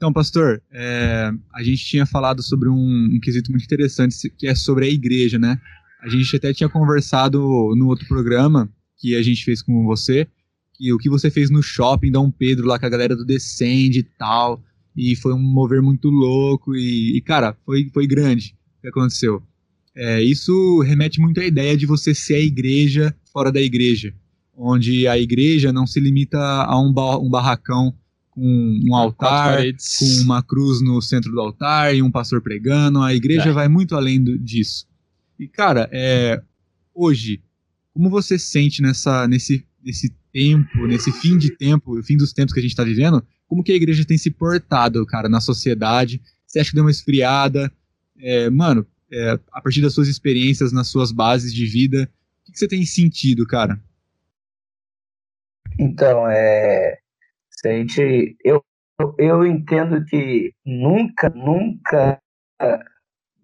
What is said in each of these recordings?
Então, pastor, é, a gente tinha falado sobre um, um, quesito muito interessante que é sobre a igreja, né? A gente até tinha conversado no outro programa que a gente fez com você, que o que você fez no shopping Dom Pedro lá com a galera do Descende e tal, e foi um mover muito louco e, e cara, foi, foi grande o que aconteceu. É, isso remete muito à ideia de você ser a igreja fora da igreja, onde a igreja não se limita a um, ba um barracão com um altar, com uma cruz no centro do altar e um pastor pregando. A igreja é. vai muito além do, disso. E, cara, é, hoje, como você sente nessa, nesse, nesse tempo, nesse fim de tempo, fim dos tempos que a gente está vivendo, como que a igreja tem se portado, cara, na sociedade? Você acha que deu uma esfriada? É, mano, é, a partir das suas experiências, nas suas bases de vida, o que, que você tem sentido, cara? Então, é, se a gente, eu, eu entendo que nunca, nunca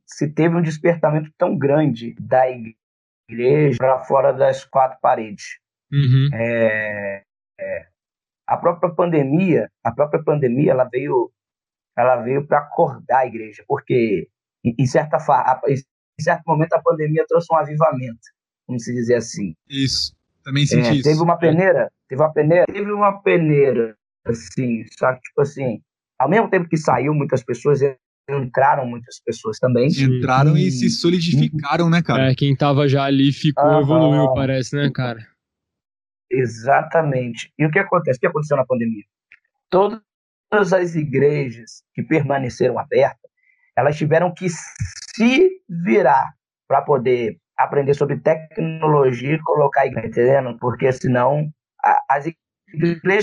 se teve um despertamento tão grande da igreja para fora das quatro paredes. Uhum. É, é, a própria pandemia, a própria pandemia, ela veio, ela veio para acordar a igreja, porque em certa em certo momento a pandemia trouxe um avivamento, vamos dizer assim. Isso. Também senti é, isso. Teve uma peneira, teve uma peneira, teve uma peneira assim, só que, tipo assim, ao mesmo tempo que saiu muitas pessoas, entraram muitas pessoas também. Entraram e, e se solidificaram, né, cara? É, quem tava já ali ficou, ah, evoluiu, parece, né, cara? Exatamente. E o que acontece? O que aconteceu na pandemia? Todas as igrejas que permaneceram abertas, elas tiveram que se virar para poder aprender sobre tecnologia e colocar a igreja, entendendo? Porque senão a, as igrejas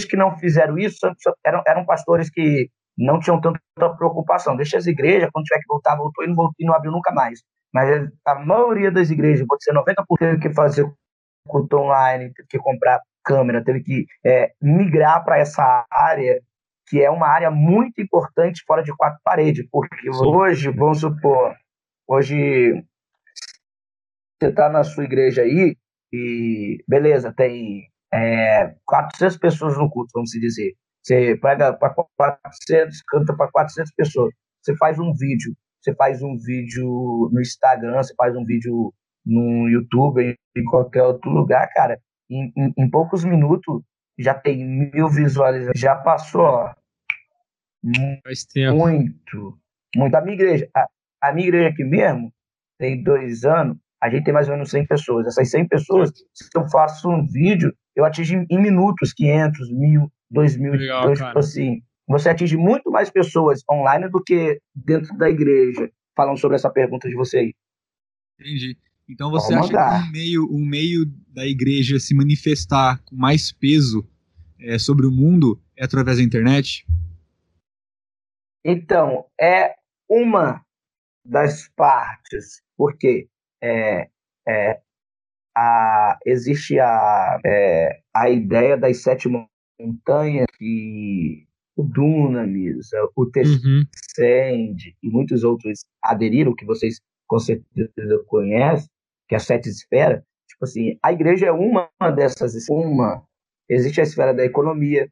que não fizeram isso eram, eram pastores que não tinham tanta preocupação. Deixa as igrejas, quando tiver que voltar, voltou e não, voltou, e não abriu nunca mais. Mas a maioria das igrejas, pode ser 90%, teve que fazer culto online, teve que comprar câmera, teve que é, migrar para essa área, que é uma área muito importante fora de quatro paredes. Porque Sim. hoje, vamos supor, hoje você está na sua igreja aí e beleza, tem é, 400 pessoas no culto, vamos dizer. Você pega para 400, canta para 400 pessoas. Você faz um vídeo, você faz um vídeo no Instagram, você faz um vídeo no YouTube, em qualquer outro lugar, cara. Em, em, em poucos minutos já tem mil visualizações. Já passou, ó, muito, muito. A minha igreja, a, a minha igreja aqui mesmo, tem dois anos, a gente tem mais ou menos 100 pessoas. Essas 100 pessoas, se eu faço um vídeo, eu atingo em minutos 500, mil, 2 mil. Legal, então, tipo assim, você atinge muito mais pessoas online do que dentro da igreja. Falando sobre essa pergunta de você aí. Entendi. Então você Vamos acha que um meio, um meio da igreja se manifestar com mais peso é, sobre o mundo é através da internet? Então, é uma das partes, porque é, é, a, existe a, é, a ideia das sete montanhas que o Dunamis, o Tessend uhum. e muitos outros aderiram, que vocês com certeza conhecem, que é a sete esferas. Tipo assim, a igreja é uma dessas, uma. Existe a esfera da economia,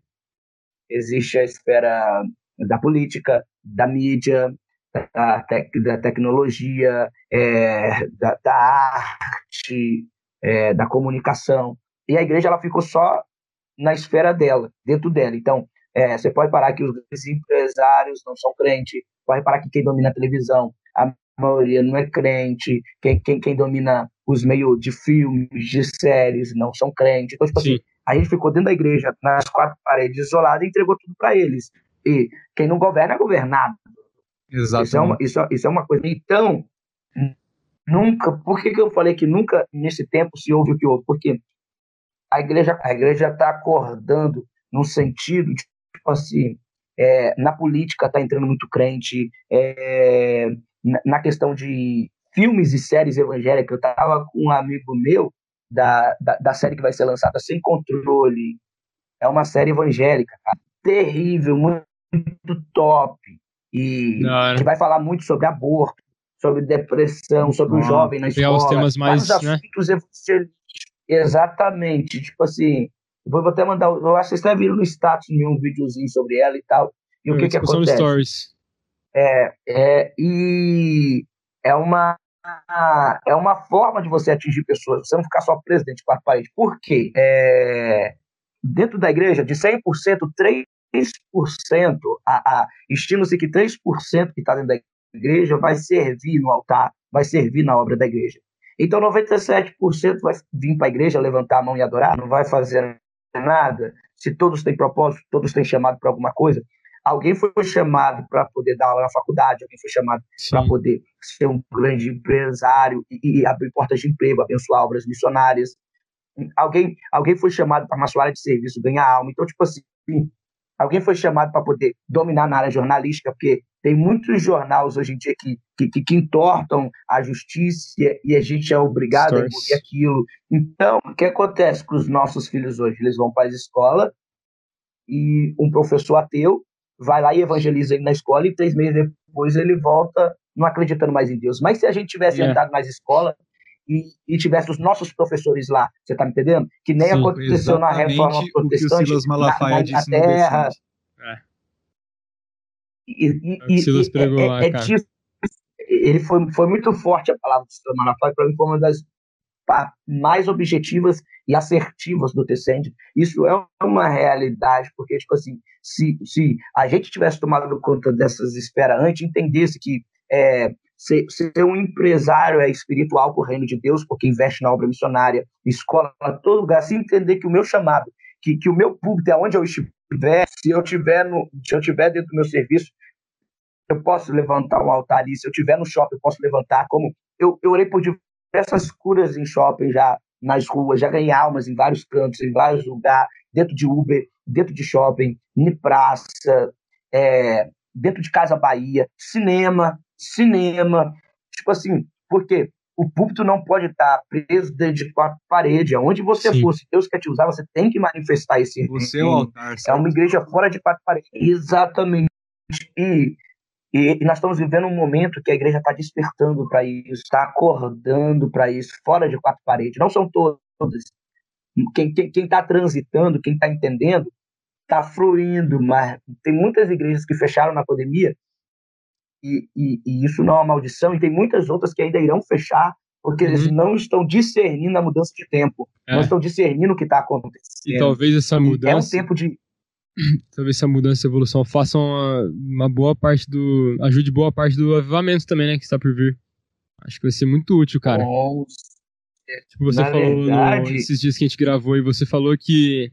existe a esfera da política, da mídia, da, tec, da tecnologia, é, da, da, arte, é, da comunicação. E a igreja ela ficou só na esfera dela, dentro dela. Então, é, você pode parar que os empresários não são crentes, pode reparar que quem domina a televisão, a maioria não é crente, quem, quem, quem domina os meios de filmes, de séries, não são crentes. Então, tipo assim, a gente ficou dentro da igreja, nas quatro paredes, isolada, e entregou tudo para eles. E quem não governa é governado. Exatamente. Isso é uma, isso, isso é uma coisa. Então, nunca. Por que, que eu falei que nunca nesse tempo se ouve o que houve? Porque a igreja a igreja está acordando no sentido de, tipo assim, é, na política está entrando muito crente, é, na, questão de filmes e séries evangélicas. Eu estava com um amigo meu da, da, da, série que vai ser lançada Sem Controle. É uma série evangélica, cara. terrível, muito, muito top e que vai falar muito sobre aborto, sobre depressão, sobre o jovem na escola. os temas mais, né? Exatamente, tipo assim, vou até mandar, eu acho que vocês até viram no status um videozinho sobre ela e tal, E o que, que acontece? Stories. É, é, e é uma, é uma forma de você atingir pessoas, você não ficar só preso dentro de quatro paredes. Por quê? É, dentro da igreja, de 100%, 3%, a, a, estima-se que 3% que está dentro da igreja vai servir no altar, vai servir na obra da igreja. Então 97% vai vir para a igreja levantar a mão e adorar, não vai fazer nada. Se todos têm propósito, todos têm chamado para alguma coisa. Alguém foi chamado para poder dar aula na faculdade, alguém foi chamado para poder ser um grande empresário e, e, abrir portas de emprego, abençoar obras missionárias. Alguém, alguém foi chamado para uma sua área de serviço, ganhar alma. Então, tipo assim, Alguém foi chamado para poder dominar na área jornalística, porque tem muitos jornais hoje em dia que, que, que, entortam a justiça e a gente é obrigado Stories. a engolir aquilo. Então, o que acontece com os nossos filhos hoje? Eles vão para a escola e um professor ateu vai lá e evangeliza ele na escola e três meses depois ele volta não acreditando mais em Deus. Mas se a gente tivesse yeah. entrado mais escola e, e, tivesse os nossos professores lá, você está me entendendo? Que nem Sim, aconteceu na reforma protestante o que o Malafaia na, na, na terra. E, e, é lá, é, cara. ele foi, foi muito forte a palavra do Silas Malafaia, para mim foi uma das mais objetivas e assertivas do Tecende. Isso é uma realidade, porque, tipo assim, se, se a gente tivesse tomado conta dessas esperas antes, entendesse que é, Ser, ser um empresário é espiritual para o reino de Deus, porque investe na obra missionária, escola, todo lugar. Se entender que o meu chamado, que, que o meu público é onde eu estiver, se eu tiver no, se eu tiver dentro do meu serviço, eu posso levantar um altar ali. Se eu tiver no shopping, eu posso levantar. Como eu, eu orei por diversas curas em shopping já nas ruas, já ganhei almas em vários cantos, em vários lugares, dentro de Uber, dentro de shopping, em praça, é, dentro de Casa Bahia, cinema, cinema, tipo assim, porque o púlpito não pode estar preso dentro de quatro paredes. Aonde você Sim. for, se Deus quer te usar, você tem que manifestar esse Você é o altar. É uma igreja fora de quatro paredes. Exatamente. E, e, e nós estamos vivendo um momento que a igreja está despertando para isso, está acordando para isso, fora de quatro paredes. Não são todas. Quem está quem, quem tá transitando, quem está entendendo, está fluindo, mas tem muitas igrejas que fecharam na pandemia e, e, e, isso não é uma maldição, e tem muitas outras que ainda irão fechar, porque uhum. eles não estão discernindo a mudança de tempo, é. não estão discernindo o que está acontecendo. E talvez essa mudança. É um tempo de. Talvez essa mudança e evolução façam uma, uma, boa parte do. ajude boa parte do avivamento também, né? Que está por vir. Acho que vai ser muito útil, cara. Nossa. Tipo, você Na falou verdade... no, esses dias que a gente gravou e você falou que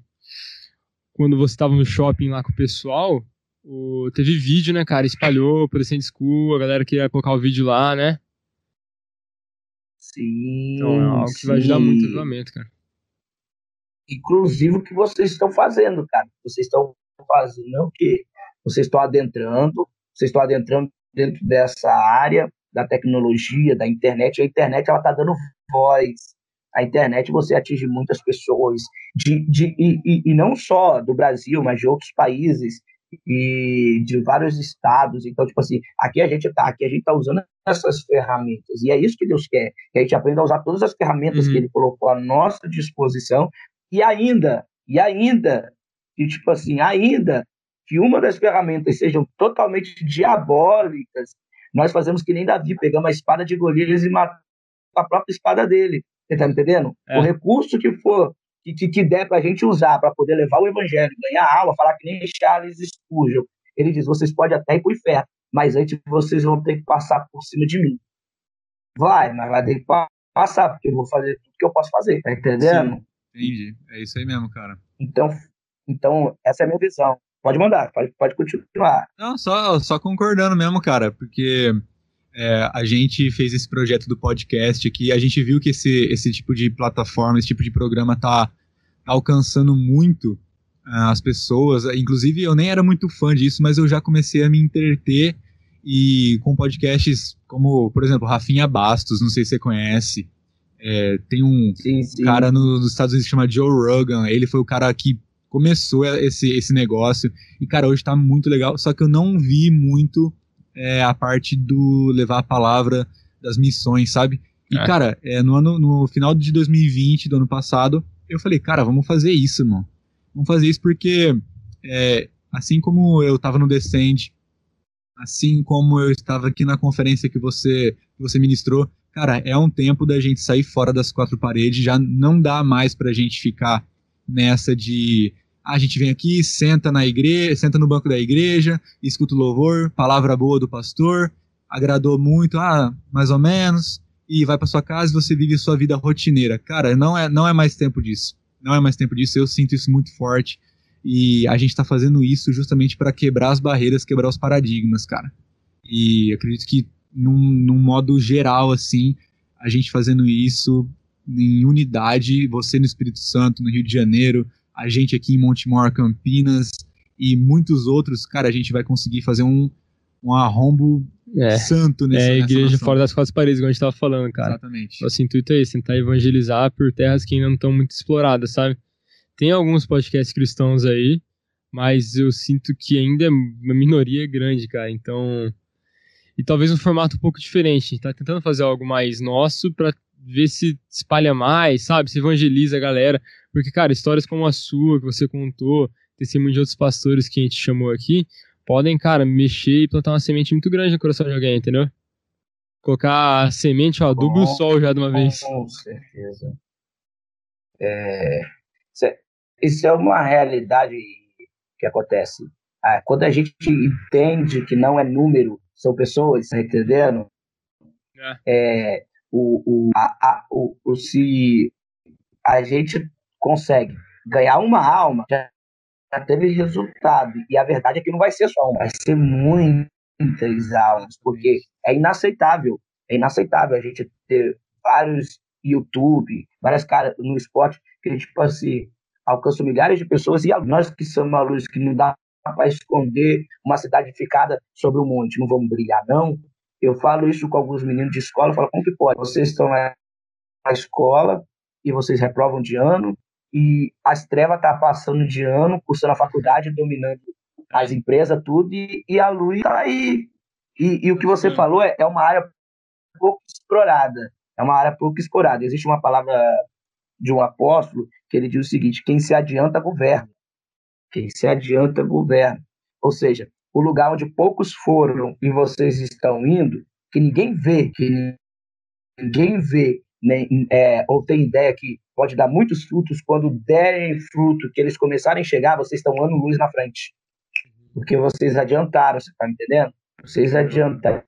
quando você estava no shopping lá com o pessoal, o, teve vídeo, né, cara? Espalhou por Descent School, a galera queria colocar o vídeo lá, né? Sim. Então é algo que sim. vai ajudar muito o avivamento, cara. Inclusive o que vocês estão fazendo, cara. Vocês estão fazendo o quê? Vocês estão adentrando, vocês estão adentrando dentro dessa área da tecnologia, da internet. A internet ela tá dando voz. A internet você atinge muitas pessoas, de, de, e, e, e não só do Brasil, mas de outros países e de vários estados. Então, tipo assim, aqui a gente tá, aqui a gente tá usando essas ferramentas. E é isso que Deus quer, que a gente aprenda a usar todas as ferramentas uhum. que ele colocou à nossa disposição e ainda, e ainda, e tipo assim, ainda que uma das ferramentas sejam totalmente diabólicas, nós fazemos que nem Davi, pegamos a espada de Golias e matamos a própria espada dele. Você tá entendendo? É. O recurso que for que, que der para a gente usar para poder levar o evangelho, ganhar alma, falar que nem Charles Spurgeon. Ele diz: vocês podem até ir para o inferno, mas antes vocês vão ter que passar por cima de mim. Vai, mas vai ter que passar, porque eu vou fazer tudo que eu posso fazer, tá entendendo? Sim, entendi. É isso aí mesmo, cara. Então, então essa é a minha visão. Pode mandar, pode, pode continuar. Não, só, só concordando mesmo, cara, porque é, a gente fez esse projeto do podcast aqui, a gente viu que esse, esse tipo de plataforma, esse tipo de programa tá, alcançando muito uh, as pessoas. Inclusive, eu nem era muito fã disso, mas eu já comecei a me entreter e com podcasts como, por exemplo, Rafinha Bastos, não sei se você conhece. É, tem um, sim, sim. cara no, nos Estados Unidos que chama Joe Rogan, ele foi o cara que começou esse, esse negócio, e cara, hoje tá muito legal, só que eu não vi muito é, a parte do levar a palavra das missões, sabe? E, é. cara, é, no, ano, no final de 2020, do ano passado, eu falei, cara, vamos fazer isso, mano. Vamos fazer isso porque é, assim como eu estava no Descend, assim como eu estava aqui na conferência que você, que você ministrou, cara, é um tempo da gente sair fora das quatro paredes, já não dá mais pra gente ficar nessa de ah, a gente vem aqui, senta na igreja, senta no banco da igreja, escuta o louvor, palavra boa do pastor, agradou muito, ah, mais ou menos, e vai para sua casa e você vive sua vida rotineira. Cara, não é, não é mais tempo disso. Não é mais tempo disso, eu sinto isso muito forte. E a gente está fazendo isso justamente para quebrar as barreiras, quebrar os paradigmas, cara. E acredito que, num, num modo geral, assim, a gente fazendo isso em unidade, você no Espírito Santo, no Rio de Janeiro, a gente aqui em Montemor, Campinas e muitos outros, cara, a gente vai conseguir fazer um, um arrombo é, santo nesse É igreja nação. fora das quatro paredes, como a gente tava falando, cara. Exatamente. Nosso intuito é esse, tentar evangelizar por terras que ainda não estão muito exploradas, sabe? Tem alguns podcasts cristãos aí, mas eu sinto que ainda é uma minoria grande, cara. Então. E talvez um formato um pouco diferente. A gente tá tentando fazer algo mais nosso para ver se espalha mais, sabe? Se evangeliza a galera. Porque, cara, histórias como a sua, que você contou, testemunho de outros pastores que a gente chamou aqui, podem, cara, mexer e plantar uma semente muito grande no coração de alguém, entendeu? Colocar a semente, ó, adubo o sol já de uma vez. Com certeza. É, isso é uma realidade que acontece. Ah, quando a gente entende que não é número, são pessoas, tá entendendo? É. é o, o, a, a, o, o, se a gente consegue ganhar uma alma, já, já teve resultado. E a verdade é que não vai ser só uma, vai ser muitas almas, porque é inaceitável. É inaceitável a gente ter vários YouTube, várias caras no esporte que, tipo assim, alcança milhares de pessoas e nós que somos a luz que não dá para esconder uma cidade ficada sobre o monte, não vamos brilhar, não. Eu falo isso com alguns meninos de escola, eu falo, como que pode? Vocês estão na escola e vocês reprovam de ano, e as trevas estão tá passando de ano, cursando a faculdade, dominando as empresas, tudo, e, e a luz está aí. E, e, o que você falou é, é uma área pouco explorada. É uma área pouco explorada. Existe uma palavra de um apóstolo que ele diz o seguinte: quem se adianta governa. Quem se adianta governa. Ou seja, o lugar onde poucos foram e vocês estão indo, que ninguém vê, que ninguém vê, nem, é, ou tem ideia que pode dar muitos frutos, quando derem fruto, que eles começarem a chegar, vocês estão ano luz na frente. Porque vocês adiantaram, você está entendendo? Vocês adiantaram.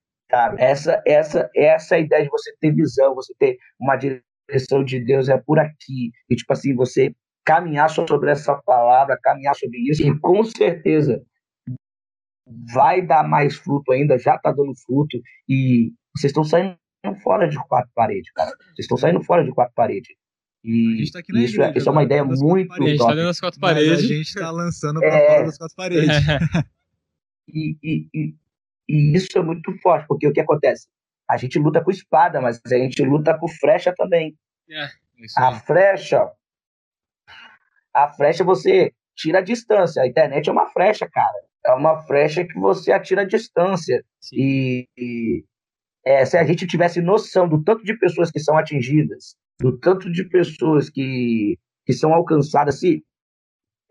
Essa, essa, essa é a ideia de você ter visão, você ter uma direção de Deus é por aqui. E, tipo assim, você caminhar sobre essa palavra, caminhar sobre isso, e com certeza vai dar mais fruto ainda, já está dando fruto, e vocês estão saindo fora de quatro paredes, cara. Vocês estão saindo fora de quatro paredes. E tá isso, igreja, é, isso é uma ideia muito A gente está dentro das quatro paredes. a gente está lançando para é... fora das quatro paredes. e, e, e, e isso é muito forte, porque o que acontece? A gente luta com espada, mas a gente luta com flecha também. É, a flecha, a flecha você tira a distância. A internet é uma flecha, cara. É uma flecha que você atira a distância. E, e é, se a gente tivesse noção do tanto de pessoas que são atingidas, do tanto de pessoas que, que são alcançadas, se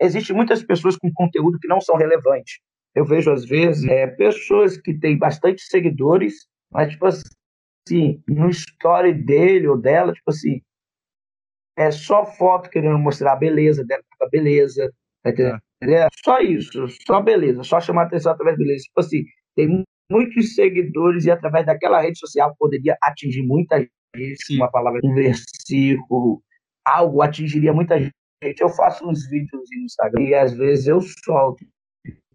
existe muitas pessoas com conteúdo que não são relevantes. Eu vejo às vezes é, pessoas que têm bastante seguidores mas, tipo assim, no story dele ou dela, tipo assim, é só foto querendo mostrar a beleza dela, a beleza, tá entendendo? É. Só isso, só beleza, só chamar atenção através da beleza. Tipo assim, tem muitos seguidores e através daquela rede social poderia atingir muita gente, Sim. uma palavra, um versículo, algo atingiria muita gente. Eu faço uns vídeos no Instagram e às vezes eu solto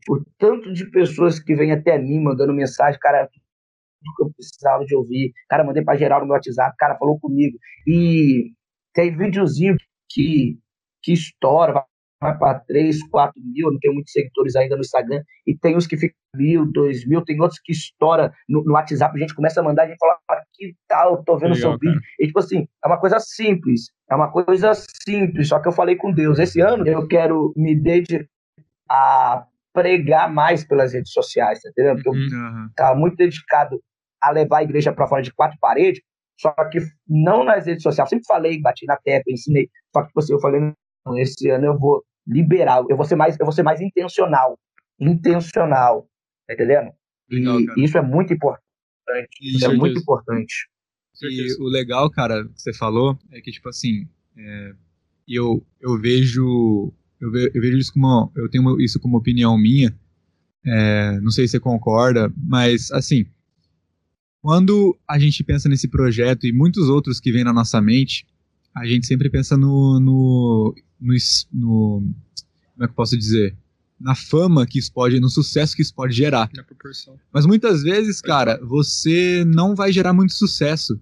o tanto de pessoas que vêm até mim mandando mensagem, cara, que eu precisava de ouvir. Cara, mandei para geral no meu WhatsApp, cara falou comigo. E tem videozinho que, que estoura, vai, vai para 3, 4 mil, não tenho muitos seguidores ainda no Instagram, e tem uns que ficam mil, dois mil, tem outros que estoura no, no WhatsApp, a gente começa a mandar, a gente fala, ah, que tal, tô vendo Legal, seu vídeo. E tipo assim, é uma coisa simples, é uma coisa simples, só que eu falei com Deus, esse ano eu quero me dedicar a pregar mais pelas redes sociais, tá entendendo? Porque uhum. eu tava muito dedicado a levar a igreja para fora de quatro paredes, só que não nas redes sociais. sempre falei, bati na tecla, ensinei. Só que tipo assim, eu falei, esse ano eu vou liberar, eu vou ser mais, eu vou ser mais intencional. intencional, tá entendendo? Legal, e isso é muito importante. Isso é muito importante. E o legal, cara, que você falou, é que, tipo assim, é, eu, eu vejo. Eu, ve, eu vejo isso como. Eu tenho isso como opinião minha. É, não sei se você concorda, mas assim. Quando a gente pensa nesse projeto e muitos outros que vêm na nossa mente, a gente sempre pensa no, no, no, no como é que eu posso dizer? Na fama que isso pode, no sucesso que isso pode gerar. Na proporção. Mas muitas vezes, cara, você não vai gerar muito sucesso,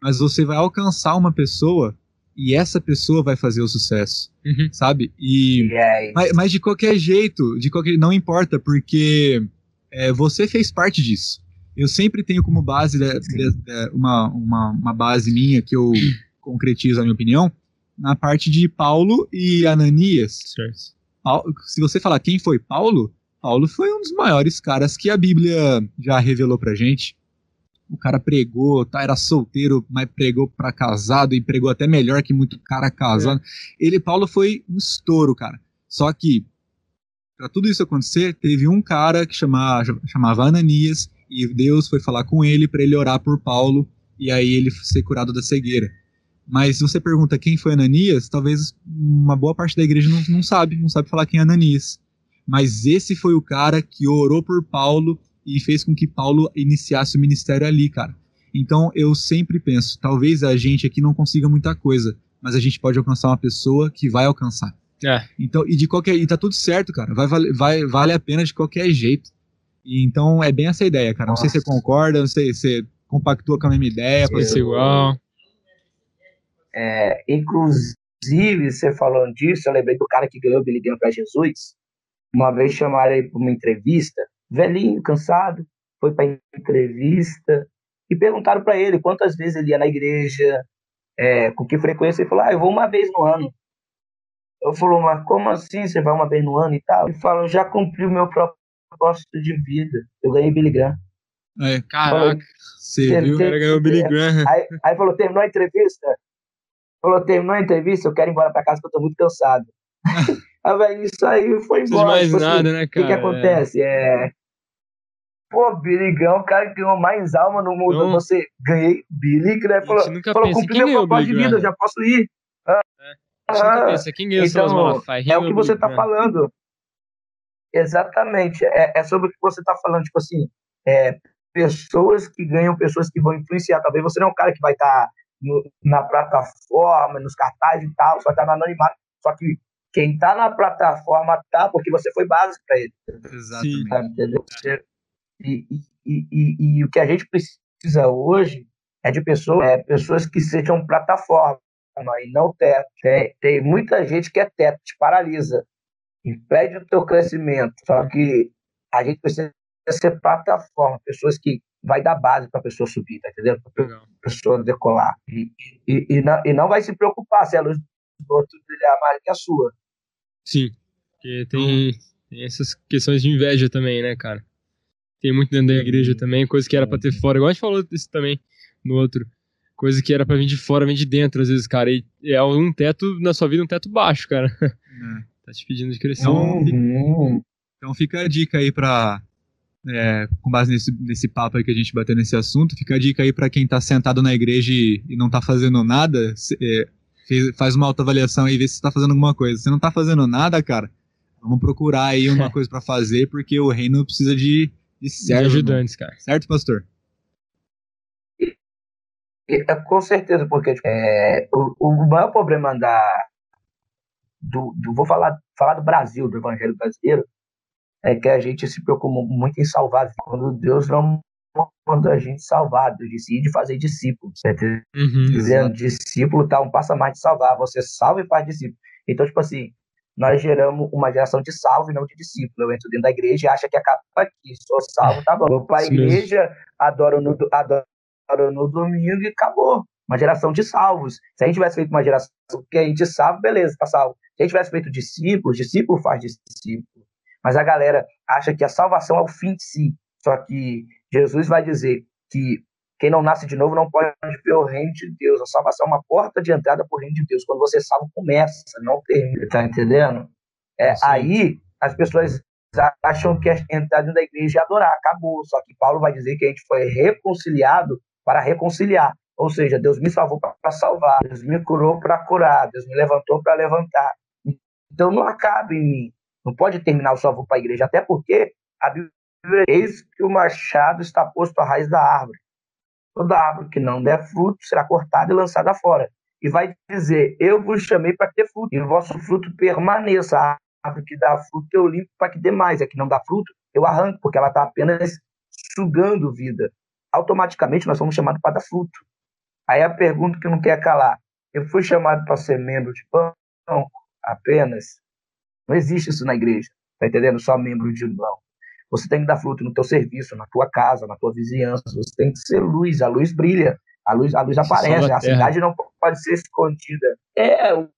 mas você vai alcançar uma pessoa e essa pessoa vai fazer o sucesso, uhum. sabe? E yeah. mas, mas, de qualquer jeito, de qualquer não importa, porque é, você fez parte disso. Eu sempre tenho como base de, de, de, uma, uma, uma base minha que eu concretizo a minha opinião na parte de Paulo e Ananias. Certo. Se você falar quem foi Paulo, Paulo foi um dos maiores caras que a Bíblia já revelou pra gente. O cara pregou, tá, era solteiro, mas pregou para casado e pregou até melhor que muito cara casado. É. Ele, Paulo, foi um estouro, cara. Só que, para tudo isso acontecer, teve um cara que chamava, chamava Ananias e Deus foi falar com ele para ele orar por Paulo e aí ele ser curado da cegueira. Mas se você pergunta quem foi Ananias, talvez uma boa parte da igreja não, não sabe, não sabe falar quem é Ananias. Mas esse foi o cara que orou por Paulo e fez com que Paulo iniciasse o ministério ali, cara. Então eu sempre penso, talvez a gente aqui não consiga muita coisa, mas a gente pode alcançar uma pessoa que vai alcançar. É. Então, e de qualquer, e tá tudo certo, cara. Vai, vai, vale a pena de qualquer jeito. E, então é bem essa ideia, cara. Não sei se você concorda, não sei se você compactua com a mesma ideia, ser igual. É, inclusive, você falando disso, eu lembrei do cara que ganhou o Billy Graham para Jesus. Uma vez chamaram ele para uma entrevista, velhinho, cansado, foi para entrevista e perguntaram para ele quantas vezes ele ia na igreja, é, com que frequência. Ele falou: Ah, eu vou uma vez no ano. Eu falou, mas como assim você vai uma vez no ano e tal? Ele falou, já cumpri o meu propósito de vida. Eu ganhei Billy Graham. É, caraca, você viu? O cara ganhou Billy Graham. Aí, aí falou, terminou a entrevista? Falou, terminou a entrevista, eu quero ir embora pra casa porque eu tô muito cansado. ah, velho, isso aí foi embora. mais tipo, assim, nada, assim, né, cara? O que, que acontece? É... Pô, Billy Graham, o cara que ganhou mais alma no mundo. Então, você ganhei Billy Graham. Falou, falou cumpri meu propósito de vida, eu já posso ir. Ah, é. Ah, pensa, quem ganhou então? É o que você tá falando. Exatamente. É, é sobre o que você tá falando. Tipo assim, é, pessoas que ganham, pessoas que vão influenciar. Talvez você não é um cara que vai estar tá na plataforma, nos cartazes e tal, só tá no anonimato. Só que quem tá na plataforma tá porque você foi básico para ele. Exatamente. Tá, entendeu? E, e, e, e, o que a gente precisa hoje é de pessoas, é, pessoas que sejam plataforma e não teto. Tem, tem muita gente que é teto, te paralisa, impede o teu crescimento. Só que a gente precisa ser plataforma, pessoas que vai dar base para a pessoa subir, tá entendendo? Para a pessoa decolar. E, e, e, não, e não vai se preocupar se a luz do outro brilhar mais que a sua. Sim, porque tem, tem, essas questões de inveja também, né, cara? Tem muito dentro da igreja também, coisa que era para ter fora, igual a gente falou isso também no outro. Coisa que era para vir de fora, vem de dentro, às vezes, cara. E é um teto, na sua vida, um teto baixo, cara. É. tá te pedindo de crescer. Então, uhum. então fica a dica aí pra é, com base nesse, nesse papo aí que a gente bateu nesse assunto, fica a dica aí para quem tá sentado na igreja e, e não tá fazendo nada, se, é, faz uma autoavaliação aí e vê se tá fazendo alguma coisa. Se não tá fazendo nada, cara, vamos procurar aí uma coisa para fazer, porque o reino precisa de, de servo, ajudantes, cara. Certo, pastor? É, com certeza, porque tipo, é, o, o maior problema da. Do, do, vou falar, falar do Brasil, do evangelho brasileiro, é que a gente se preocupa muito em salvar, quando Deus não manda a gente salvar, Deus disse de fazer discípulos. Uhum, dizendo, discípulo tá um passo a mais de salvar, você salva e faz discípulo. Então, tipo assim, nós geramos uma geração de salvo e não de discípulo. Eu entro dentro da igreja e acho que acaba aqui, sou salvo, tá bom. Vou para a igreja, adoro no, adoro no domingo e acabou. Uma geração de salvos. Se a gente tivesse feito uma geração que a gente salva, beleza, tá salvo. Se a gente tivesse feito discípulos, discípulo faz discípulo. Mas a galera acha que a salvação é o fim de si. Só que Jesus vai dizer que quem não nasce de novo não pode ver o reino de Deus. A salvação é uma porta de entrada para o reino de Deus. Quando você salva, começa, não termina. Tá entendendo? É, aí as pessoas acham que entrar dentro da igreja e adorar, acabou. Só que Paulo vai dizer que a gente foi reconciliado para reconciliar. Ou seja, Deus me salvou para salvar, Deus me curou para curar, Deus me levantou para levantar. Então não acaba em mim. Não pode terminar o salvo para a igreja, até porque a Bíblia diz que o machado está posto à raiz da árvore. Toda árvore que não der fruto será cortada e lançada fora. E vai dizer: Eu vos chamei para ter fruto, e o vosso fruto permaneça. A árvore que dá fruto eu limpo para que dê mais. A que não dá fruto eu arranco, porque ela está apenas sugando vida. Automaticamente nós somos chamados para dar fruto. Aí a pergunta que não quer calar: Eu fui chamado para ser membro de banco apenas? Não existe isso na igreja. Tá entendendo? Só membro de banco. Você tem que dar fruto no teu serviço, na tua casa, na tua vizinhança. Você tem que ser luz. A luz brilha. A luz, a luz aparece. A, cidade não pode ser escondida. É o,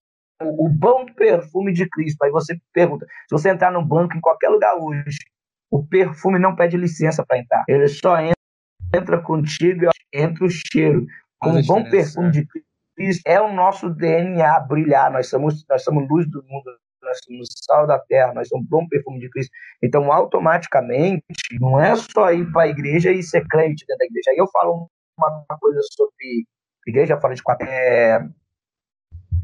o bom perfume de Cristo. Aí você pergunta: se você entrar no banco em qualquer lugar hoje, o perfume não pede licença para entrar. Ele só entra, entra contigo e entra o cheiro com o bom perfume de Cristo, é o nosso DNA brilhar. Nós somos, nós somos luz do mundo, nós somos sal da terra, nós somos bom perfume de Cristo. Então, automaticamente, não é só ir para a igreja e ser crente dentro da igreja. Aí eu falo uma coisa sobre igreja fora de quatro. É,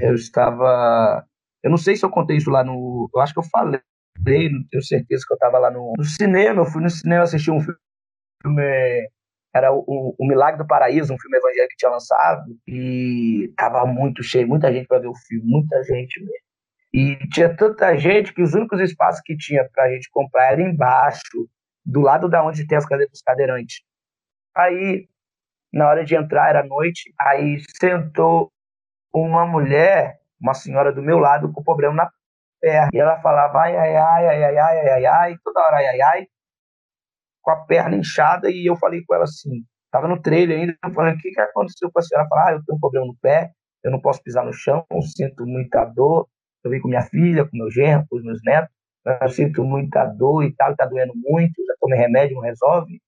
eu estava. Eu não sei se eu contei isso lá no. Eu acho que eu falei, não tenho certeza que eu estava lá no, no cinema. Eu fui no cinema assistir um filme era o, o Milagre do Paraíso, um filme evangélico que tinha lançado, e tava muito cheio, muita gente para ver o filme, muita gente mesmo. E tinha tanta gente que os únicos espaços que tinha para a gente comprar era embaixo, do lado da onde tem as cadeiras dos cadeirantes. Aí, na hora de entrar, era noite, aí sentou uma mulher, uma senhora do meu lado, com problema na perna. E ela falava ai, ai, ai, ai, ai, ai, ai, ai, toda hora ai, ai, ai com a perna inchada e eu falei com ela assim, tava no trailer ainda, eu falei, o que que aconteceu com a senhora? Ela falou, ah, eu tenho um problema no pé, eu não posso pisar no chão, sinto muita dor, eu vim com minha filha, com meu genro, com os meus netos, eu sinto muita dor e tal, tá doendo muito, já tomei remédio, não resolve.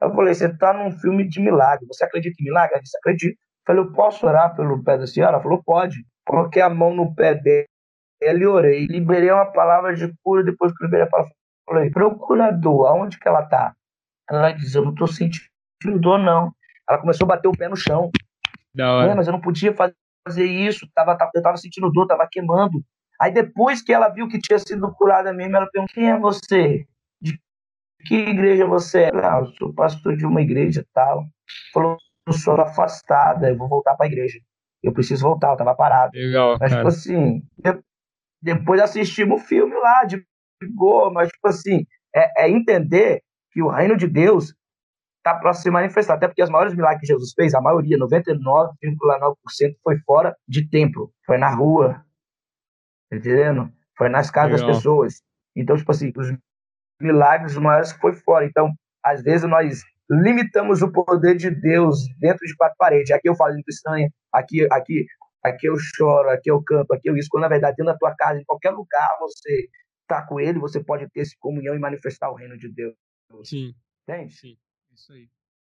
Eu falei, você tá num filme de milagre, você acredita em milagre? Ela disse, acredito. Eu falei, eu posso orar pelo pé da senhora? Ela falou, pode. Coloquei a mão no pé dele e orei. Liberei uma palavra de cura, depois que liberei a palavra Falei, procurador, aonde que ela tá? Ela diz, eu não tô sentindo dor, não. Ela começou a bater o pé no chão. Da hora. mas eu não podia fazer isso, tava, eu tava sentindo dor, tava queimando. Aí depois que ela viu que tinha sido curada mesmo, ela perguntou, quem é você? De que igreja você é? Ah, eu sou pastor de uma igreja tal. Falou, eu sou afastada, eu vou voltar para a igreja. Eu preciso voltar, eu tava parado. Legal, Mas, tipo cara. tipo assim, depois assistimos o filme lá, de boa, mas, tipo assim, é, é entender que o reino de Deus está para se manifestar. Até porque os maiores milagres que Jesus fez, a maioria, 99,9%, foi fora de templo, foi na rua, tá entendendo? Foi nas casas Legal. das pessoas. Então, tipo assim, os milagres maiores foi fora. Então, às vezes nós limitamos o poder de Deus dentro de quatro paredes. Aqui eu falo muito estranho, aqui, aqui, aqui eu choro, aqui eu canto, aqui eu isso. Quando na verdade dentro da tua casa, em qualquer lugar, você tá com ele, você pode ter essa comunhão e manifestar o reino de Deus. Sim. Entende? Sim, isso aí.